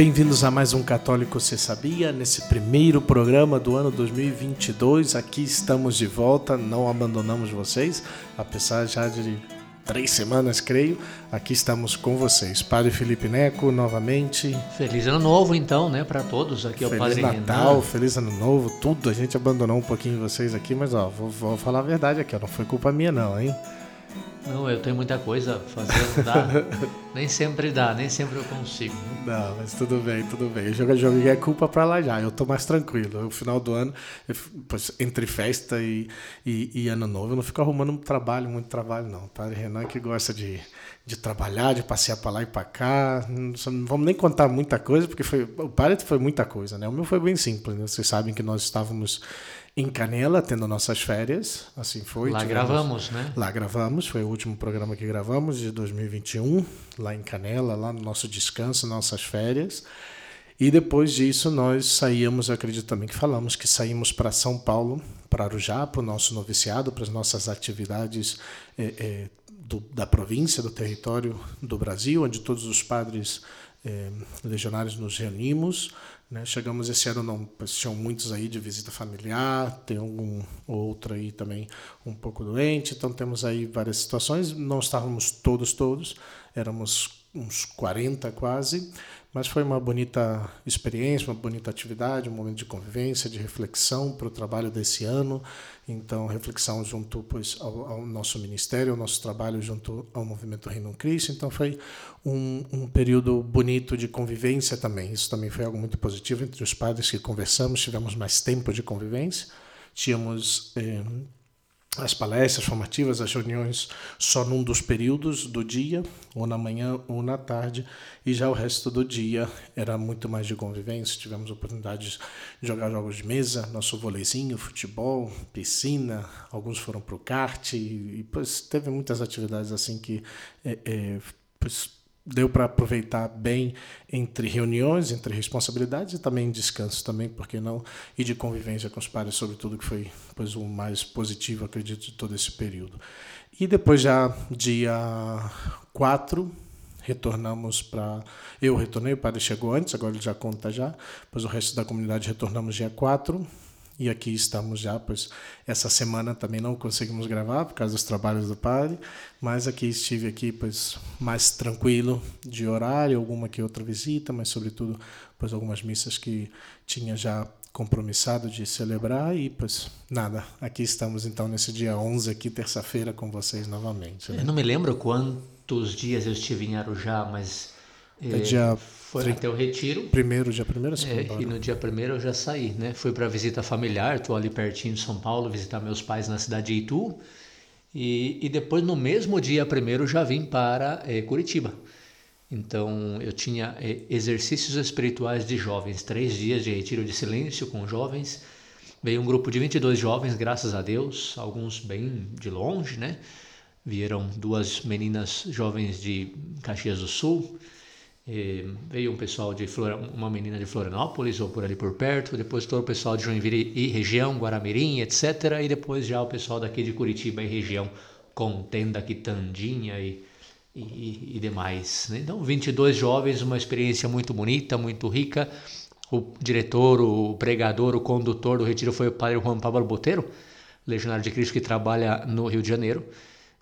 Bem-vindos a mais um Católico Você Sabia? Nesse primeiro programa do ano 2022, aqui estamos de volta, não abandonamos vocês, apesar já de três semanas, creio. Aqui estamos com vocês. Padre Felipe Neco, novamente. Feliz Ano Novo, então, né, para todos. Aqui é o Padre Feliz Natal, Renan. Feliz Ano Novo, tudo. A gente abandonou um pouquinho vocês aqui, mas ó, vou, vou falar a verdade aqui, ó, não foi culpa minha, não, hein? Não, eu tenho muita coisa a fazer, dá. nem sempre dá, nem sempre eu consigo. Não, mas tudo bem, tudo bem. Eu jogo, é culpa pra lá já. Eu tô mais tranquilo. No final do ano, eu, entre festa e, e, e, ano novo, eu não fico arrumando muito trabalho, muito trabalho, não. Padre Renan que gosta de, de trabalhar, de passear pra lá e pra cá. Não, não vamos nem contar muita coisa, porque foi, o padre foi muita coisa, né? O meu foi bem simples, né? Vocês sabem que nós estávamos em Canela, tendo nossas férias. Assim foi. Lá tivemos, gravamos, né? Lá gravamos, foi o último programa que gravamos de 2021, lá em Canela, lá no nosso descanso, nossas férias. E depois disso nós saímos, acredito também que falamos, que saímos para São Paulo, para Arujá, para o nosso noviciado, para as nossas atividades é, é, do, da província, do território do Brasil, onde todos os padres é, legionários nos reunimos. Né? Chegamos esse ano, não, tinham muitos aí de visita familiar, tem algum outro aí também um pouco doente, então temos aí várias situações. Não estávamos todos, todos, éramos uns 40 quase, mas foi uma bonita experiência, uma bonita atividade, um momento de convivência, de reflexão para o trabalho desse ano. Então, reflexão junto pois, ao, ao, nosso ministério, ao nosso trabalho junto ao movimento Reino Cristo. Então, foi um, um, período bonito de convivência também. Isso também foi algo muito positivo entre os padres que conversamos, tivemos mais tempo de convivência. Tínhamos. Eh, as palestras formativas, as reuniões só num dos períodos do dia, ou na manhã ou na tarde, e já o resto do dia era muito mais de convivência. Tivemos oportunidade de jogar jogos de mesa, nosso voleizinho, futebol, piscina, alguns foram para o kart, e, e pois, teve muitas atividades assim que é, é, pois, deu para aproveitar bem entre reuniões, entre responsabilidades e também descanso também, porque não, e de convivência com os pares, sobretudo que foi pois o mais positivo, acredito, de todo esse período. E depois já dia 4, retornamos para eu retornei, o padre chegou antes, agora ele já conta já, pois o resto da comunidade retornamos dia 4 e aqui estamos já, pois essa semana também não conseguimos gravar por causa dos trabalhos do padre, mas aqui estive aqui, pois mais tranquilo de horário, alguma que outra visita, mas sobretudo, pois algumas missas que tinha já compromissado de celebrar e pois nada, aqui estamos então nesse dia 11 aqui, terça-feira com vocês novamente. Né? Eu não me lembro quantos dias eu estive em Arujá, mas é dia foi até o retiro. Primeiro, dia primeiro, é, E no dia primeiro eu já saí, né? Fui para visita familiar, estou ali pertinho de São Paulo, visitar meus pais na cidade de Itu. E, e depois, no mesmo dia primeiro, já vim para é, Curitiba. Então, eu tinha é, exercícios espirituais de jovens, três dias de retiro de silêncio com jovens. Veio um grupo de 22 jovens, graças a Deus, alguns bem de longe, né? Vieram duas meninas jovens de Caxias do Sul, e veio um pessoal de uma menina de Florianópolis ou por ali por perto, depois todo o pessoal de Joinville e região, Guaramirim, etc. E depois já o pessoal daqui de Curitiba e região, Contenda, Quitandinha e, e, e demais. Né? Então, 22 jovens, uma experiência muito bonita, muito rica. O diretor, o pregador, o condutor do retiro foi o padre Juan Pablo Boteiro, legionário de Cristo que trabalha no Rio de Janeiro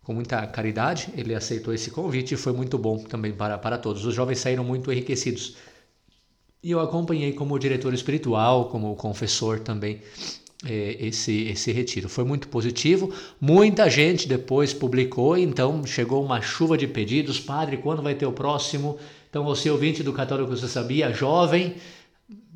com muita caridade, ele aceitou esse convite e foi muito bom também para, para todos. Os jovens saíram muito enriquecidos. E eu acompanhei como diretor espiritual, como confessor também, é, esse, esse retiro. Foi muito positivo. Muita gente depois publicou, então chegou uma chuva de pedidos. Padre, quando vai ter o próximo? Então, você, ouvinte do Católico, você sabia, jovem,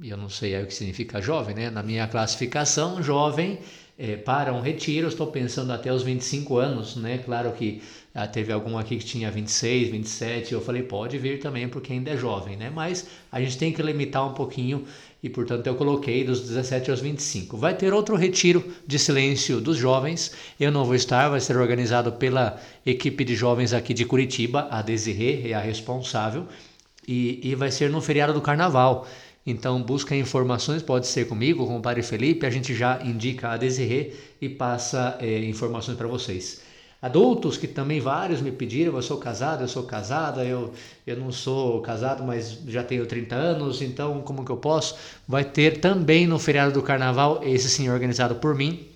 eu não sei o que significa jovem, né? Na minha classificação, jovem é, para um retiro, estou pensando até os 25 anos, né? Claro que ah, teve algum aqui que tinha 26, 27, eu falei, pode vir também porque ainda é jovem, né? Mas a gente tem que limitar um pouquinho e, portanto, eu coloquei dos 17 aos 25. Vai ter outro retiro de silêncio dos jovens, eu não vou estar, vai ser organizado pela equipe de jovens aqui de Curitiba, a Desirê é a responsável, e, e vai ser no feriado do Carnaval. Então, busca informações, pode ser comigo, com o Padre Felipe, a gente já indica a Desirê e passa é, informações para vocês. adultos que também vários me pediram, eu sou casado, eu sou casada, eu, eu não sou casado, mas já tenho 30 anos, então como que eu posso? Vai ter também no feriado do carnaval, esse sim organizado por mim,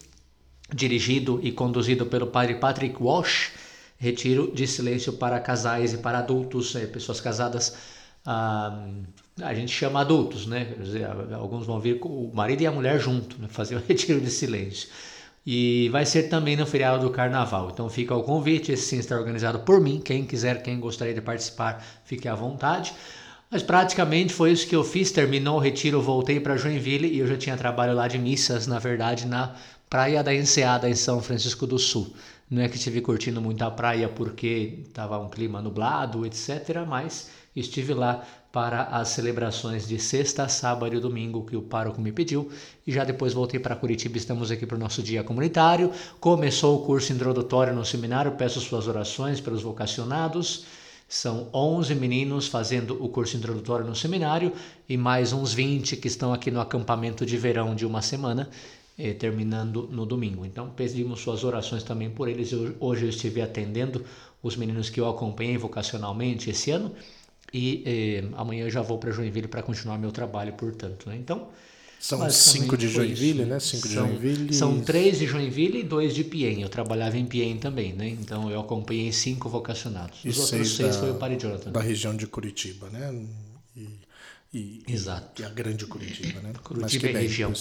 dirigido e conduzido pelo padre Patrick Walsh, retiro de silêncio para casais e para adultos, é, pessoas casadas, ah, a gente chama adultos, né? Dizer, alguns vão vir com o marido e a mulher junto, né? fazer o retiro de silêncio. E vai ser também no feriado do carnaval. Então fica o convite, esse sim está organizado por mim. Quem quiser, quem gostaria de participar, fique à vontade. Mas praticamente foi isso que eu fiz. Terminou o retiro, voltei para Joinville e eu já tinha trabalho lá de missas, na verdade, na Praia da Enseada, em São Francisco do Sul. Não é que estive curtindo muito a praia porque estava um clima nublado, etc., mas estive lá para as celebrações de sexta, sábado e domingo que o pároco me pediu e já depois voltei para Curitiba. Estamos aqui para o nosso dia comunitário. Começou o curso introdutório no seminário. Peço suas orações pelos vocacionados. São 11 meninos fazendo o curso introdutório no seminário e mais uns 20 que estão aqui no acampamento de verão de uma semana, eh, terminando no domingo. Então, pedimos suas orações também por eles. Eu, hoje eu estive atendendo os meninos que eu acompanhei vocacionalmente esse ano e eh, amanhã eu já vou para Joinville para continuar meu trabalho, portanto. Né? Então, são cinco de Joinville, né? Cinco são, de Joinville. São três de Joinville e dois de Piem. Eu trabalhava em Piem também, né? Então eu acompanhei cinco vocacionados. Os e outros seis, da, foi o Padre Jonathan. Da região de Curitiba, né? E, e, Exato. E a grande Curitiba, né? Curitiba Mas que é bem, região.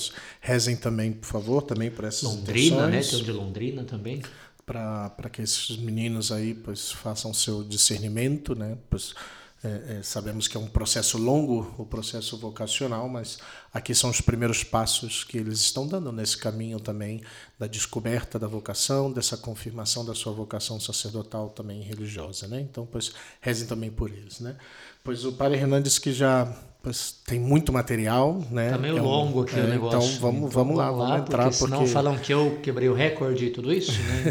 rezem também, por favor, também por essas Londrina, né? Tem um de Londrina também. Para que esses meninos aí pois, façam seu discernimento, né? Pois, é, é, sabemos que é um processo longo, o processo vocacional, mas aqui são os primeiros passos que eles estão dando nesse caminho também da descoberta da vocação, dessa confirmação da sua vocação sacerdotal também religiosa, né? Então, pois rezem também por eles, né? Pois o Padre Hernandes que já tem muito material, né? Tá meio é um, longo aqui é, o negócio. Então vamos, então, vamos lá, vamos, lá, entrar. Porque senão porque... falam que eu quebrei o recorde e tudo isso, né?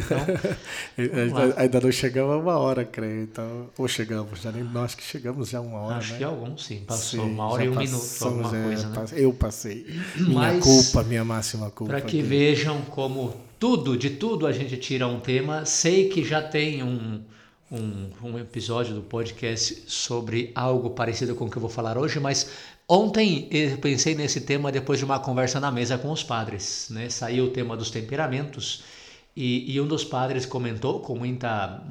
Então, ainda não chegamos a uma hora, creio. Então, ou chegamos, já nem nós que chegamos já uma hora. Acho né? que alguns sim, passou sim, uma hora e um minuto, alguma é, coisa. Né? Eu passei. Minha Mas, culpa, minha máxima culpa. Para que aqui. vejam como tudo, de tudo a gente tira um tema. Sei que já tem um um, um episódio do podcast sobre algo parecido com o que eu vou falar hoje, mas ontem eu pensei nesse tema depois de uma conversa na mesa com os padres. Né? Saiu o tema dos temperamentos e, e um dos padres comentou com, muita,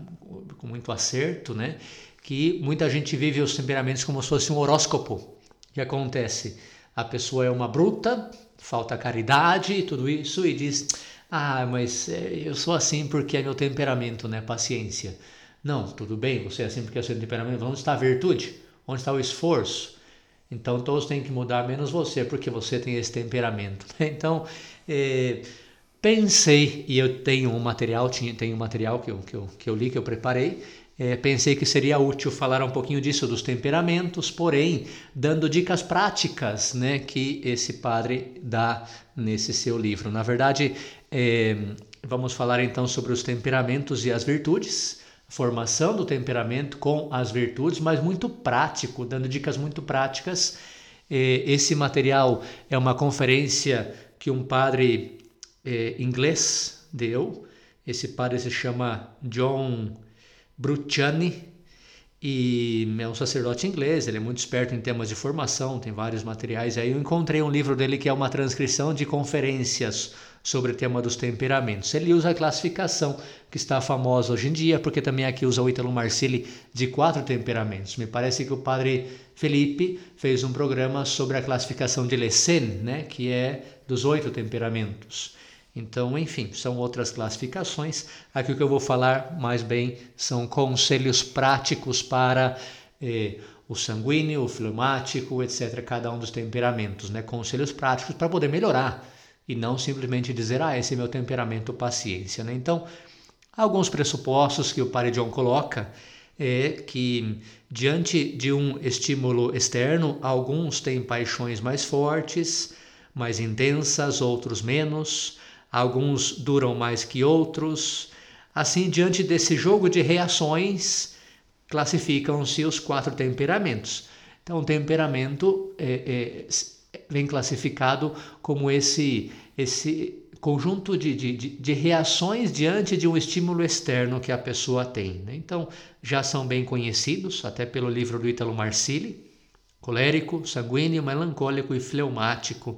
com muito acerto né? que muita gente vive os temperamentos como se fosse um horóscopo. O que acontece? A pessoa é uma bruta, falta caridade e tudo isso e diz: Ah, mas eh, eu sou assim porque é meu temperamento, né? Paciência. Não, tudo bem, você é assim porque é seu temperamento. Onde está a virtude? Onde está o esforço? Então todos têm que mudar, menos você, porque você tem esse temperamento. Então, é, pensei, e eu tenho um material, tinha, tenho um material que eu, que, eu, que eu li, que eu preparei, é, pensei que seria útil falar um pouquinho disso, dos temperamentos, porém, dando dicas práticas né, que esse padre dá nesse seu livro. Na verdade, é, vamos falar então sobre os temperamentos e as virtudes formação do temperamento com as virtudes, mas muito prático, dando dicas muito práticas. Esse material é uma conferência que um padre é, inglês deu. Esse padre se chama John Bruciani e é um sacerdote inglês. Ele é muito esperto em temas de formação, tem vários materiais. Aí eu encontrei um livro dele que é uma transcrição de conferências sobre o tema dos temperamentos. Ele usa a classificação que está famosa hoje em dia, porque também aqui usa o Ítalo Marcilli de quatro temperamentos. Me parece que o padre Felipe fez um programa sobre a classificação de Lessen, né, que é dos oito temperamentos. Então, enfim, são outras classificações. Aqui o que eu vou falar mais bem são conselhos práticos para eh, o sanguíneo, o fleumático, etc., cada um dos temperamentos, né? Conselhos práticos para poder melhorar e não simplesmente dizer, ah, esse é meu temperamento, paciência. Né? Então, alguns pressupostos que o Padre John coloca é que, diante de um estímulo externo, alguns têm paixões mais fortes, mais intensas, outros menos, alguns duram mais que outros. Assim, diante desse jogo de reações, classificam-se os quatro temperamentos. Então, o temperamento é, é vem classificado como esse esse conjunto de, de, de, reações diante de um estímulo externo que a pessoa tem. Né? Então, já são bem conhecidos, até pelo livro do Ítalo Marcilli, colérico, sanguíneo, melancólico e fleumático.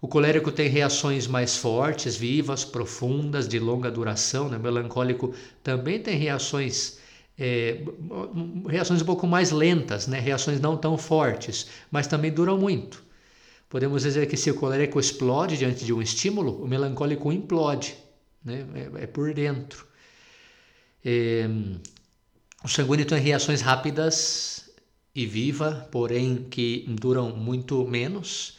O colérico tem reações mais fortes, vivas, profundas, de longa duração. Né? O melancólico também tem reações é, reações um pouco mais lentas, né? reações não tão fortes, mas também duram muito. Podemos dizer que se o colérico explode diante de um estímulo, o melancólico implode, né? é, é por dentro. É, o sanguíneo tem reações rápidas e viva, porém que duram muito menos.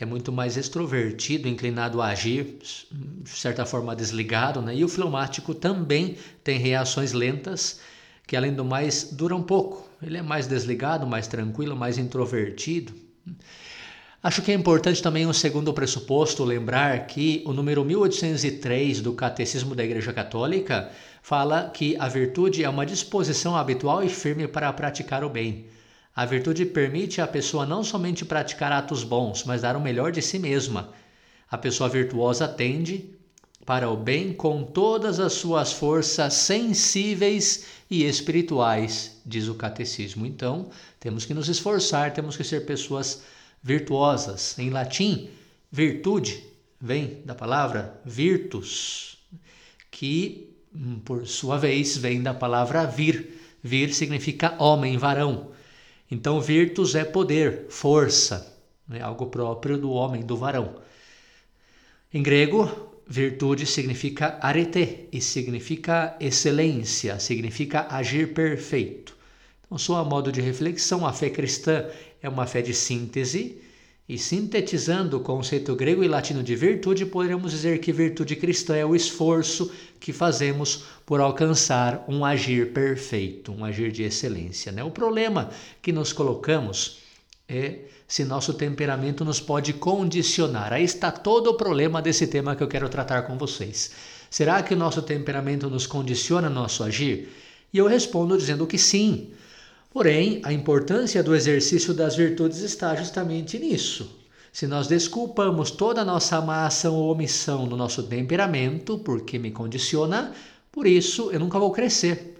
É muito mais extrovertido, inclinado a agir, de certa forma desligado, né? E o fleumático também tem reações lentas, que além do mais duram pouco. Ele é mais desligado, mais tranquilo, mais introvertido. Acho que é importante também um segundo pressuposto lembrar que o número 1803 do Catecismo da Igreja Católica fala que a virtude é uma disposição habitual e firme para praticar o bem. A virtude permite à pessoa não somente praticar atos bons, mas dar o melhor de si mesma. A pessoa virtuosa tende para o bem com todas as suas forças sensíveis e espirituais, diz o catecismo. Então, temos que nos esforçar, temos que ser pessoas virtuosas. Em latim, virtude vem da palavra virtus, que hum, por sua vez vem da palavra vir. Vir significa homem, varão. Então, virtus é poder, força, né? algo próprio do homem, do varão. Em grego, virtude significa arete e significa excelência, significa agir perfeito. Então, só a modo de reflexão, a fé cristã é uma fé de síntese, e sintetizando o conceito grego e latino de virtude, poderíamos dizer que virtude cristã é o esforço que fazemos por alcançar um agir perfeito, um agir de excelência. Né? O problema que nos colocamos é se nosso temperamento nos pode condicionar. Aí está todo o problema desse tema que eu quero tratar com vocês. Será que o nosso temperamento nos condiciona nosso agir? E eu respondo dizendo que sim. Porém, a importância do exercício das virtudes está justamente nisso. Se nós desculpamos toda a nossa má ação ou omissão no nosso temperamento, porque me condiciona, por isso eu nunca vou crescer.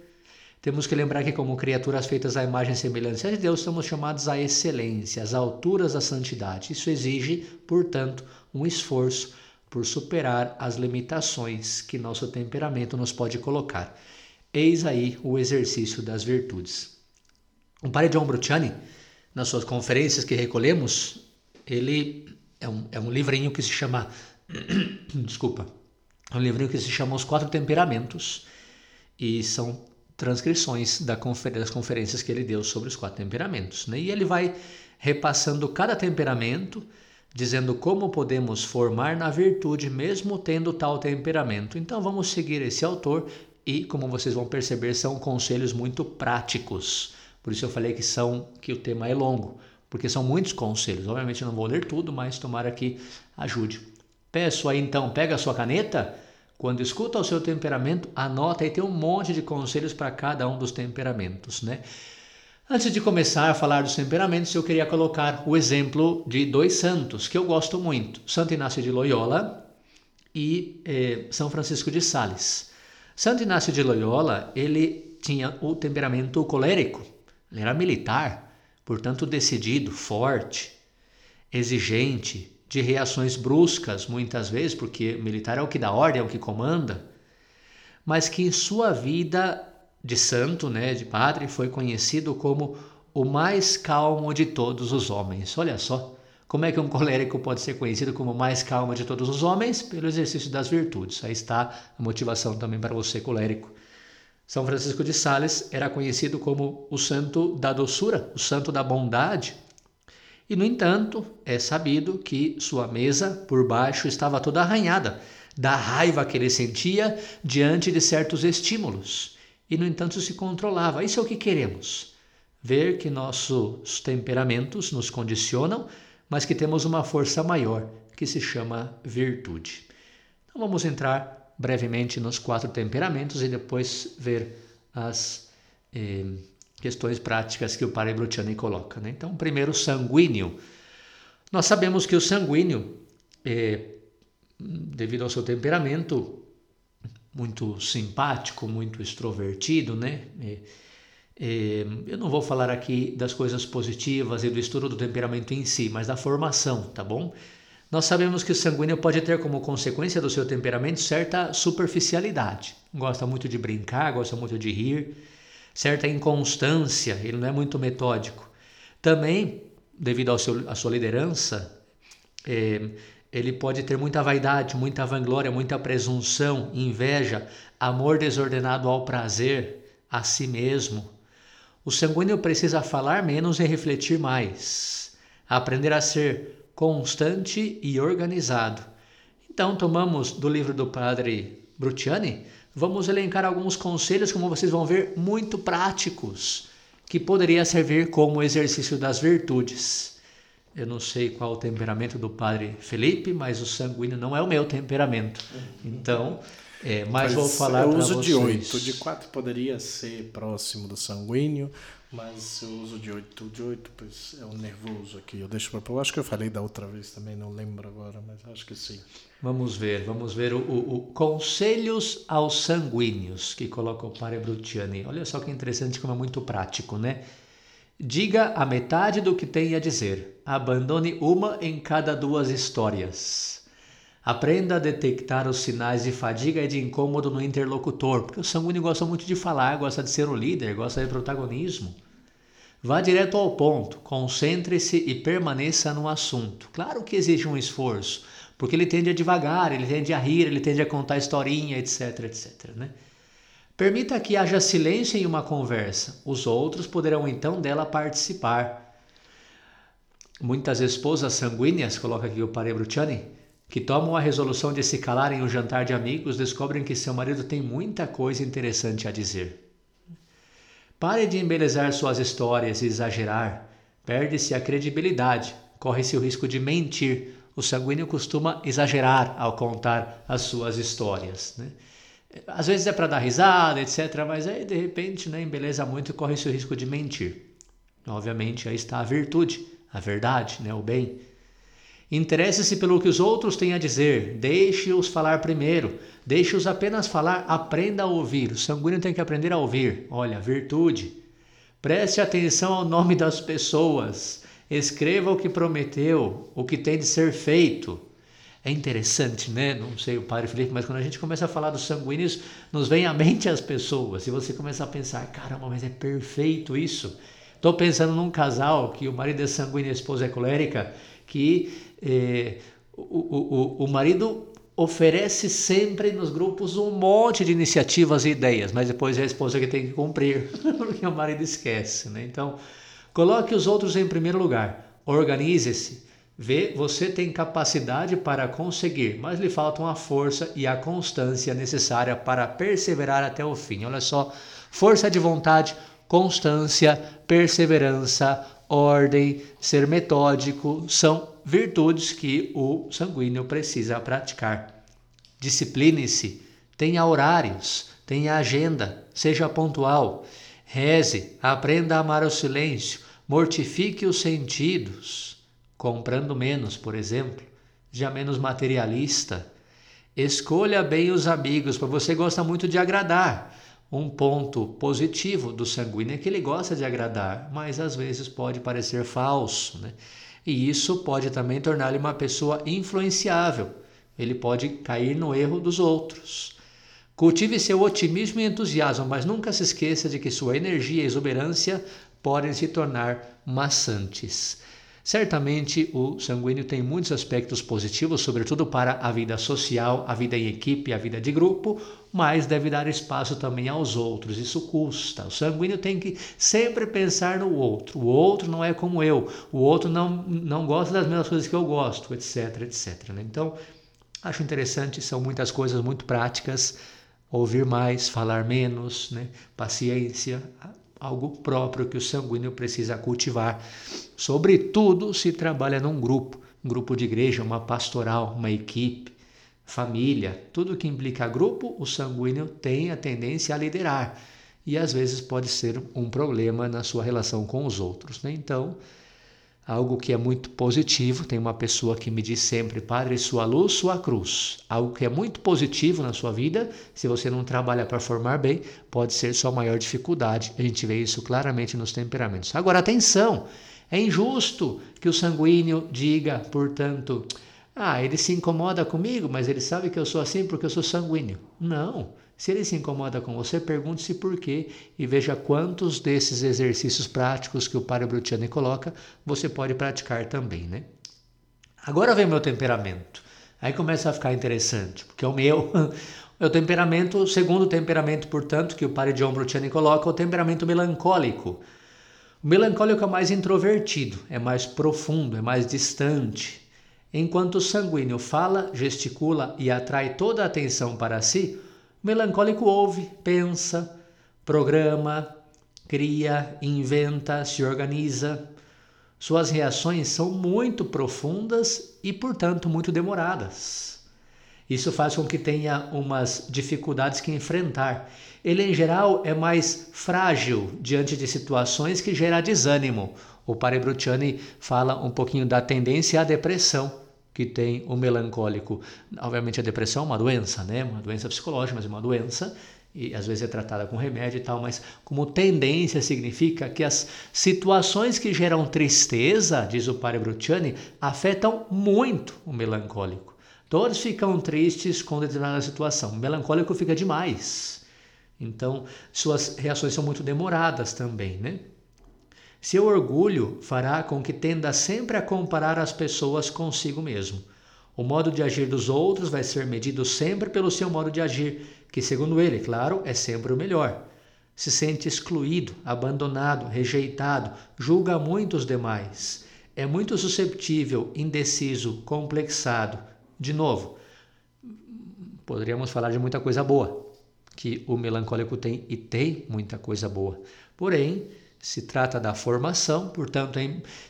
Temos que lembrar que, como criaturas feitas à imagem e semelhança de Deus, somos chamados à excelência, às alturas da santidade. Isso exige, portanto, um esforço por superar as limitações que nosso temperamento nos pode colocar. Eis aí o exercício das virtudes. O padre John Bruciani, nas suas conferências que recolhemos, ele é um, é um livrinho que se chama. Desculpa. É um livrinho que se chama Os Quatro Temperamentos e são transcrições das conferências que ele deu sobre os quatro temperamentos. Né? E ele vai repassando cada temperamento, dizendo como podemos formar na virtude mesmo tendo tal temperamento. Então vamos seguir esse autor e, como vocês vão perceber, são conselhos muito práticos por isso eu falei que são que o tema é longo, porque são muitos conselhos. Obviamente eu não vou ler tudo, mas tomara que ajude. Peço aí então, pega a sua caneta, quando escuta o seu temperamento, anota e tem um monte de conselhos para cada um dos temperamentos, né? Antes de começar a falar dos temperamentos, eu queria colocar o exemplo de dois santos que eu gosto muito: Santo Inácio de Loyola e eh, São Francisco de Sales. Santo Inácio de Loyola ele tinha o temperamento colérico, ele era militar, portanto decidido, forte, exigente, de reações bruscas muitas vezes, porque militar é o que dá ordem, é o que comanda, mas que em sua vida de santo, né, de padre, foi conhecido como o mais calmo de todos os homens. Olha só, como é que um colérico pode ser conhecido como o mais calmo de todos os homens? Pelo exercício das virtudes. Aí está a motivação também para você, colérico. São Francisco de Sales era conhecido como o santo da doçura, o santo da bondade. E, no entanto, é sabido que sua mesa por baixo estava toda arranhada da raiva que ele sentia diante de certos estímulos. E, no entanto, se controlava. Isso é o que queremos. Ver que nossos temperamentos nos condicionam, mas que temos uma força maior que se chama virtude. Então vamos entrar brevemente nos quatro temperamentos e depois ver as eh, questões práticas que o Padre Brutiani coloca. Né? Então, primeiro, sanguíneo. Nós sabemos que o sanguíneo, eh, devido ao seu temperamento muito simpático, muito extrovertido, né? E, e, eu não vou falar aqui das coisas positivas e do estudo do temperamento em si, mas da formação, tá bom? Nós sabemos que o sanguíneo pode ter como consequência do seu temperamento certa superficialidade. Gosta muito de brincar, gosta muito de rir, certa inconstância, ele não é muito metódico. Também, devido à sua liderança, é, ele pode ter muita vaidade, muita vanglória, muita presunção, inveja, amor desordenado ao prazer, a si mesmo. O sanguíneo precisa falar menos e refletir mais, aprender a ser constante e organizado. Então, tomamos do livro do padre Brutiani, vamos elencar alguns conselhos, como vocês vão ver, muito práticos, que poderia servir como exercício das virtudes. Eu não sei qual o temperamento do padre Felipe, mas o sanguíneo não é o meu temperamento. Então, é, mas, mas vou falar para vocês. Eu uso de 8, de 4 poderia ser próximo do sanguíneo, mas eu uso de 8. De 8 pois é o nervoso aqui. Eu deixo para acho que eu falei da outra vez também, não lembro agora, mas acho que sim. Vamos ver, vamos ver o, o, o Conselhos aos Sanguíneos, que coloca o padre Brutiani. Olha só que interessante, como é muito prático, né? Diga a metade do que tem a dizer. Abandone uma em cada duas histórias. Aprenda a detectar os sinais de fadiga e de incômodo no interlocutor, porque o sanguíneo gosta muito de falar, gosta de ser o líder, gosta de protagonismo. Vá direto ao ponto, concentre-se e permaneça no assunto. Claro que exige um esforço, porque ele tende a devagar, ele tende a rir, ele tende a contar historinha, etc, etc. Né? Permita que haja silêncio em uma conversa. Os outros poderão então dela participar. Muitas esposas sanguíneas, coloca aqui o Pare Bruciani, que tomam a resolução de se calar em um jantar de amigos, descobrem que seu marido tem muita coisa interessante a dizer. Pare de embelezar suas histórias e exagerar. Perde-se a credibilidade, corre-se o risco de mentir. O sanguíneo costuma exagerar ao contar as suas histórias. Né? Às vezes é para dar risada, etc. Mas aí de repente né, embeleza muito e corre esse risco de mentir. Obviamente aí está a virtude, a verdade, né, o bem. Interesse-se pelo que os outros têm a dizer, deixe-os falar primeiro, deixe-os apenas falar, aprenda a ouvir. O sanguíneo tem que aprender a ouvir. Olha, virtude. Preste atenção ao nome das pessoas, escreva o que prometeu, o que tem de ser feito. É interessante, né? Não sei o padre Felipe, mas quando a gente começa a falar dos sanguíneos, nos vem à mente as pessoas. E você começa a pensar, caramba, mas é perfeito isso. Estou pensando num casal que o marido é sanguíneo e a esposa é colérica, que eh, o, o, o marido oferece sempre nos grupos um monte de iniciativas e ideias, mas depois é a esposa que tem que cumprir, porque o marido esquece. Né? Então, coloque os outros em primeiro lugar, organize-se Vê, você tem capacidade para conseguir, mas lhe faltam a força e a constância necessária para perseverar até o fim. Olha só, força de vontade, constância, perseverança, ordem, ser metódico são virtudes que o sanguíneo precisa praticar. Discipline-se, tenha horários, tenha agenda, seja pontual, reze, aprenda a amar o silêncio, mortifique os sentidos comprando menos, por exemplo, já menos materialista. Escolha bem os amigos, para você gosta muito de agradar. Um ponto positivo do sanguíneo é que ele gosta de agradar, mas às vezes pode parecer falso, né? E isso pode também torná-lo uma pessoa influenciável. Ele pode cair no erro dos outros. Cultive seu otimismo e entusiasmo, mas nunca se esqueça de que sua energia e exuberância podem se tornar maçantes. Certamente o sanguíneo tem muitos aspectos positivos, sobretudo para a vida social, a vida em equipe, a vida de grupo, mas deve dar espaço também aos outros. Isso custa. O sanguíneo tem que sempre pensar no outro. O outro não é como eu. O outro não, não gosta das mesmas coisas que eu gosto, etc, etc. Né? Então, acho interessante, são muitas coisas muito práticas. Ouvir mais, falar menos, né? paciência, algo próprio que o sanguíneo precisa cultivar. Sobretudo se trabalha num grupo, um grupo de igreja, uma pastoral, uma equipe, família, tudo que implica grupo, o sanguíneo tem a tendência a liderar e às vezes pode ser um problema na sua relação com os outros. Né? Então, algo que é muito positivo. Tem uma pessoa que me diz sempre: Padre, sua luz, sua cruz. Algo que é muito positivo na sua vida, se você não trabalha para formar bem, pode ser sua maior dificuldade. A gente vê isso claramente nos temperamentos. Agora, atenção! É injusto que o sanguíneo diga, portanto, ah, ele se incomoda comigo, mas ele sabe que eu sou assim porque eu sou sanguíneo. Não. Se ele se incomoda com você, pergunte-se por quê e veja quantos desses exercícios práticos que o Padre Brutiani coloca você pode praticar também, né? Agora vem meu temperamento. Aí começa a ficar interessante, porque é o meu. O temperamento, segundo temperamento, portanto, que o Padre John Brutiani coloca, é o temperamento melancólico. O melancólico é mais introvertido, é mais profundo, é mais distante. Enquanto o sanguíneo fala, gesticula e atrai toda a atenção para si, o melancólico ouve, pensa, programa, cria, inventa, se organiza. Suas reações são muito profundas e, portanto, muito demoradas. Isso faz com que tenha umas dificuldades que enfrentar. Ele, em geral, é mais frágil diante de situações que geram desânimo. O Pare Brutiani fala um pouquinho da tendência à depressão que tem o melancólico. Obviamente a depressão é uma doença, né? Uma doença psicológica, mas é uma doença e às vezes é tratada com remédio e tal, mas como tendência significa que as situações que geram tristeza, diz o Padre Bruciani, afetam muito o melancólico. Todos ficam tristes com determinada situação. O melancólico fica demais. Então, suas reações são muito demoradas também, né? Seu orgulho fará com que tenda sempre a comparar as pessoas consigo mesmo. O modo de agir dos outros vai ser medido sempre pelo seu modo de agir, que, segundo ele, claro, é sempre o melhor. Se sente excluído, abandonado, rejeitado, julga muito os demais. É muito susceptível, indeciso, complexado. De novo, poderíamos falar de muita coisa boa, que o melancólico tem e tem muita coisa boa. Porém, se trata da formação, portanto,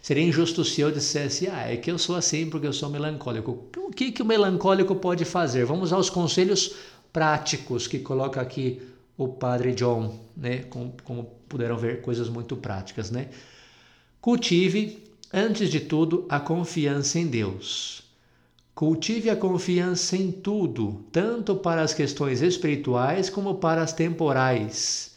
seria injusto se eu dissesse, ah, é que eu sou assim porque eu sou melancólico. O que, que o melancólico pode fazer? Vamos aos conselhos práticos que coloca aqui o padre John, né? Como, como puderam ver, coisas muito práticas, né? Cultive, antes de tudo, a confiança em Deus. Cultive a confiança em tudo, tanto para as questões espirituais como para as temporais.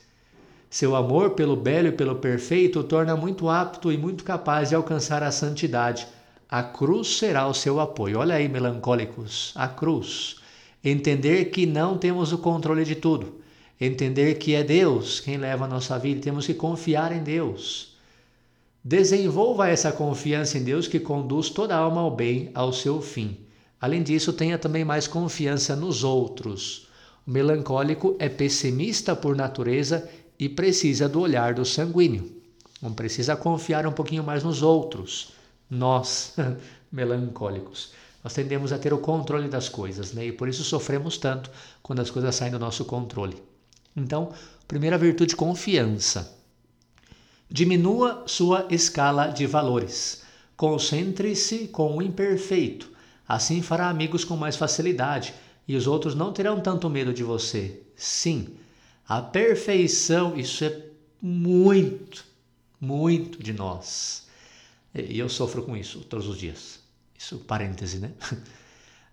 Seu amor pelo belo e pelo perfeito o torna muito apto e muito capaz de alcançar a santidade. A cruz será o seu apoio. Olha aí, melancólicos, a cruz. Entender que não temos o controle de tudo. Entender que é Deus quem leva a nossa vida. Temos que confiar em Deus. Desenvolva essa confiança em Deus que conduz toda a alma ao bem, ao seu fim. Além disso, tenha também mais confiança nos outros. O melancólico é pessimista por natureza e precisa do olhar do sanguíneo. Não precisa confiar um pouquinho mais nos outros. Nós, melancólicos, nós tendemos a ter o controle das coisas, né? E por isso sofremos tanto quando as coisas saem do nosso controle. Então, primeira virtude, confiança. Diminua sua escala de valores. Concentre-se com o imperfeito. Assim fará amigos com mais facilidade e os outros não terão tanto medo de você. Sim, a perfeição, isso é muito, muito de nós. E eu sofro com isso todos os dias. Isso, parêntese, né?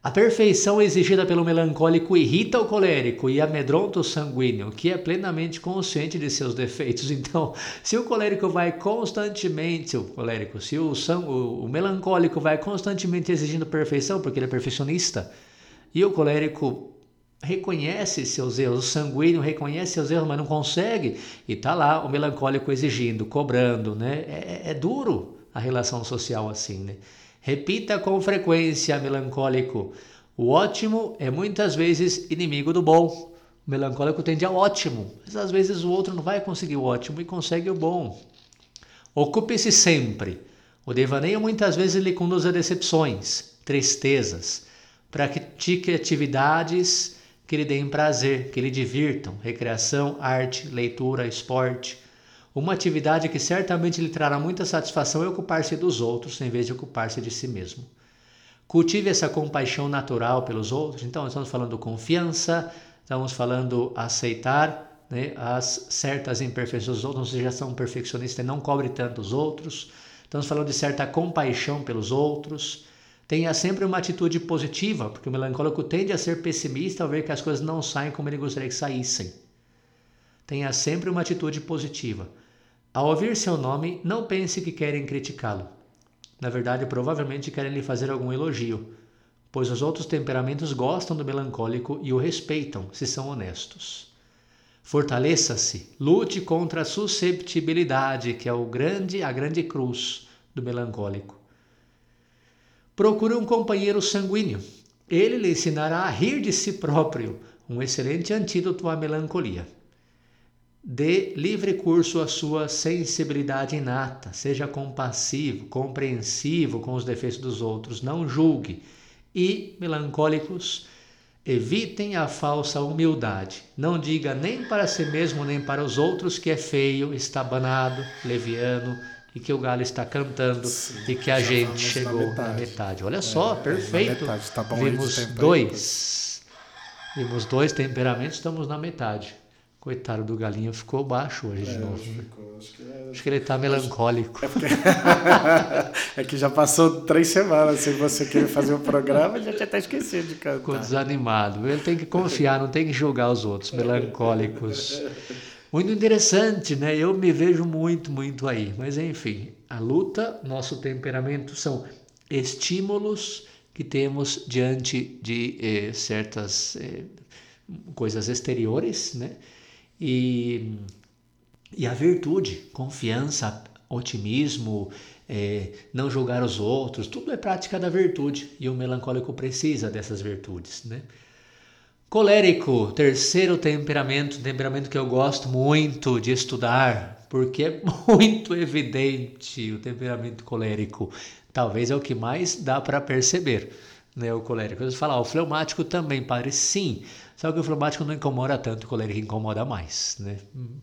A perfeição exigida pelo melancólico irrita o colérico e amedronta o sanguíneo, que é plenamente consciente de seus defeitos. Então, se o colérico vai constantemente, o colérico, se o, o, o melancólico vai constantemente exigindo perfeição, porque ele é perfeccionista, e o colérico reconhece seus erros, o sanguíneo reconhece seus erros, mas não consegue, e está lá o melancólico exigindo, cobrando, né? É, é, é, duro a relação social assim, né? Repita com frequência, melancólico. O ótimo é muitas vezes inimigo do bom. O melancólico tende ao ótimo, mas às vezes o outro não vai conseguir o ótimo e consegue o bom. Ocupe-se sempre. O devaneio muitas vezes lhe conduz a decepções, tristezas. Pratique atividades que lhe deem prazer, que lhe divirtam, recreação, arte, leitura, esporte. Uma atividade que certamente lhe trará muita satisfação é ocupar-se dos outros em vez de ocupar-se de si mesmo. Cultive essa compaixão natural pelos outros. Então, estamos falando confiança, estamos falando aceitar né, as certas imperfeições dos outros. Não seja tão perfeccionista e não cobre tanto os outros. Estamos falando de certa compaixão pelos outros. Tenha sempre uma atitude positiva, porque o melancólico tende a ser pessimista ao ver que as coisas não saem como ele gostaria que saíssem. Tenha sempre uma atitude positiva. Ao ouvir seu nome, não pense que querem criticá-lo. Na verdade, provavelmente querem lhe fazer algum elogio, pois os outros temperamentos gostam do melancólico e o respeitam, se são honestos. Fortaleça-se, lute contra a susceptibilidade, que é o grande, a grande cruz do melancólico. Procure um companheiro sanguíneo. Ele lhe ensinará a rir de si próprio, um excelente antídoto à melancolia. Dê livre curso à sua sensibilidade inata, seja compassivo, compreensivo com os defeitos dos outros, não julgue. E, melancólicos, Evitem a falsa humildade. Não diga nem para si mesmo nem para os outros que é feio, estabanado, leviano e que o galho está cantando Sim, e que a gente chegou na metade. na metade. Olha é, só, perfeito. Metade, tá Vimos dois. Vimos dois temperamentos, estamos na metade. Coitado do galinho, ficou baixo hoje é, de novo. Ficou, acho, que é... acho, que ele está melancólico. É, porque... é, que já passou três semanas sem você querer fazer o um programa, já tinha até esquecido de cantar. Ficou desanimado. Ele tem que confiar, não tem que julgar os outros, melancólicos. Muito interessante, né? Eu me vejo muito, muito aí. Mas enfim, a luta, nosso temperamento são estímulos que temos diante de eh, certas eh, coisas exteriores, né? E, e a virtude, confiança, otimismo, é, não julgar os outros, tudo é prática da virtude e o melancólico precisa dessas virtudes. Né? Colérico, terceiro temperamento, temperamento que eu gosto muito de estudar, porque é muito evidente o temperamento colérico. Talvez é o que mais dá para perceber, né, o colérico. Você fala, ah, o fleumático também, padre, sim. Só que o fleumático não incomoda tanto, o colérico incomoda mais, né?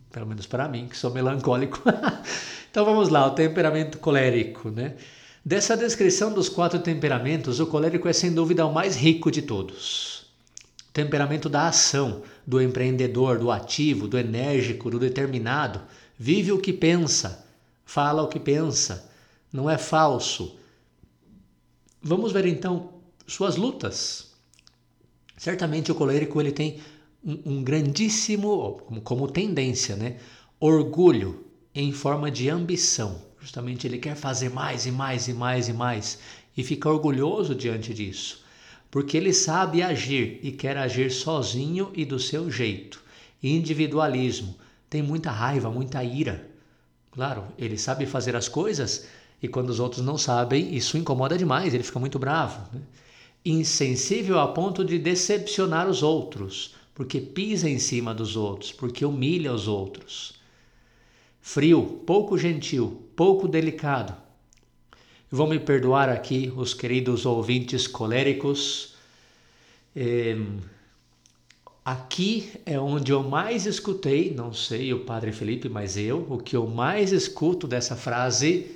Pelo menos para mim, que sou melancólico. então vamos lá, o temperamento colérico, né? Dessa descrição dos quatro temperamentos, o colérico é sem dúvida o mais rico de todos. Temperamento da ação, do empreendedor, do ativo, do enérgico, do determinado. Vive o que pensa, fala o que pensa, não é falso. Vamos ver então suas lutas, Certamente o colérico ele tem um, um grandíssimo, como, como tendência, né? orgulho em forma de ambição. Justamente ele quer fazer mais e mais e mais e mais e fica orgulhoso diante disso, porque ele sabe agir e quer agir sozinho e do seu jeito. Individualismo, tem muita raiva, muita ira. Claro, ele sabe fazer as coisas e quando os outros não sabem, isso incomoda demais, ele fica muito bravo. Né? Insensível a ponto de decepcionar os outros, porque pisa em cima dos outros, porque humilha os outros. Frio, pouco gentil, pouco delicado. Vão me perdoar aqui os queridos ouvintes coléricos. É, aqui é onde eu mais escutei, não sei o Padre Felipe, mas eu, o que eu mais escuto dessa frase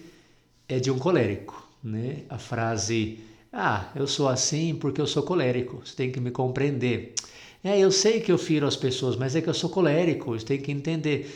é de um colérico, né? A frase ah, eu sou assim porque eu sou colérico, você tem que me compreender. É, eu sei que eu firo as pessoas, mas é que eu sou colérico, você tem que entender.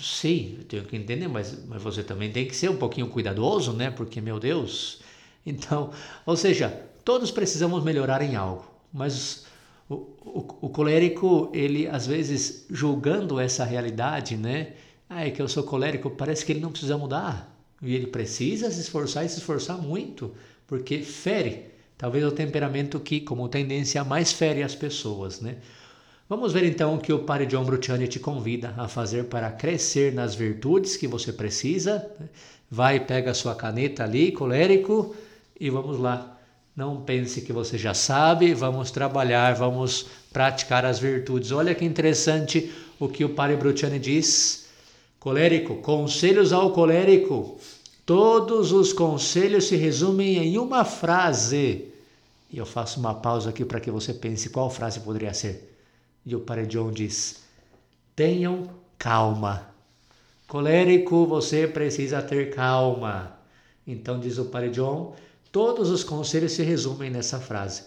Sim, eu tenho que entender, mas, mas você também tem que ser um pouquinho cuidadoso, né? Porque, meu Deus. Então, ou seja, todos precisamos melhorar em algo, mas o, o, o colérico, ele às vezes julgando essa realidade, né? Ah, é que eu sou colérico, parece que ele não precisa mudar. E ele precisa se esforçar e se esforçar muito porque fere. Talvez é o temperamento que, como tendência, mais fere as pessoas, né? Vamos ver então o que o Padre John Bruciani te convida a fazer para crescer nas virtudes que você precisa. Vai, pega a sua caneta ali, colérico, e vamos lá. Não pense que você já sabe, vamos trabalhar, vamos praticar as virtudes. Olha que interessante o que o Padre Bruciani diz. Colérico, conselhos ao colérico. Todos os conselhos se resumem em uma frase. E eu faço uma pausa aqui para que você pense qual frase poderia ser. E o Padre John diz: Tenham calma. Colérico, você precisa ter calma. Então, diz o Padre John, todos os conselhos se resumem nessa frase.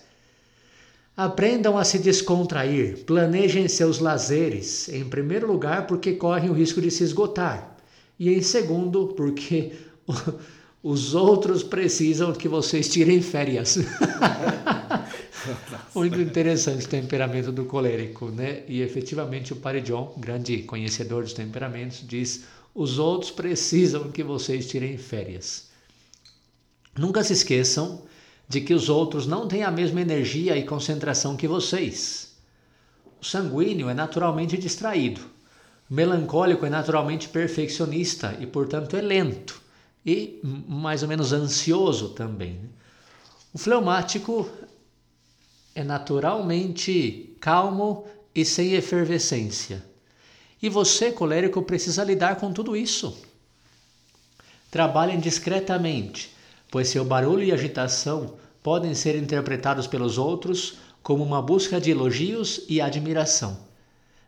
Aprendam a se descontrair, planejem seus lazeres, em primeiro lugar, porque correm o risco de se esgotar, e em segundo, porque Os outros precisam que vocês tirem férias. Muito interessante o temperamento do colérico, né? E efetivamente o Padre John, grande conhecedor dos temperamentos, diz: os outros precisam que vocês tirem férias. Nunca se esqueçam de que os outros não têm a mesma energia e concentração que vocês. O sanguíneo é naturalmente distraído. O melancólico é naturalmente perfeccionista e, portanto, é lento e mais ou menos ansioso também. Né? O fleumático é naturalmente calmo e sem efervescência. E você, colérico, precisa lidar com tudo isso. Trabalhem discretamente, pois seu barulho e agitação podem ser interpretados pelos outros como uma busca de elogios e admiração.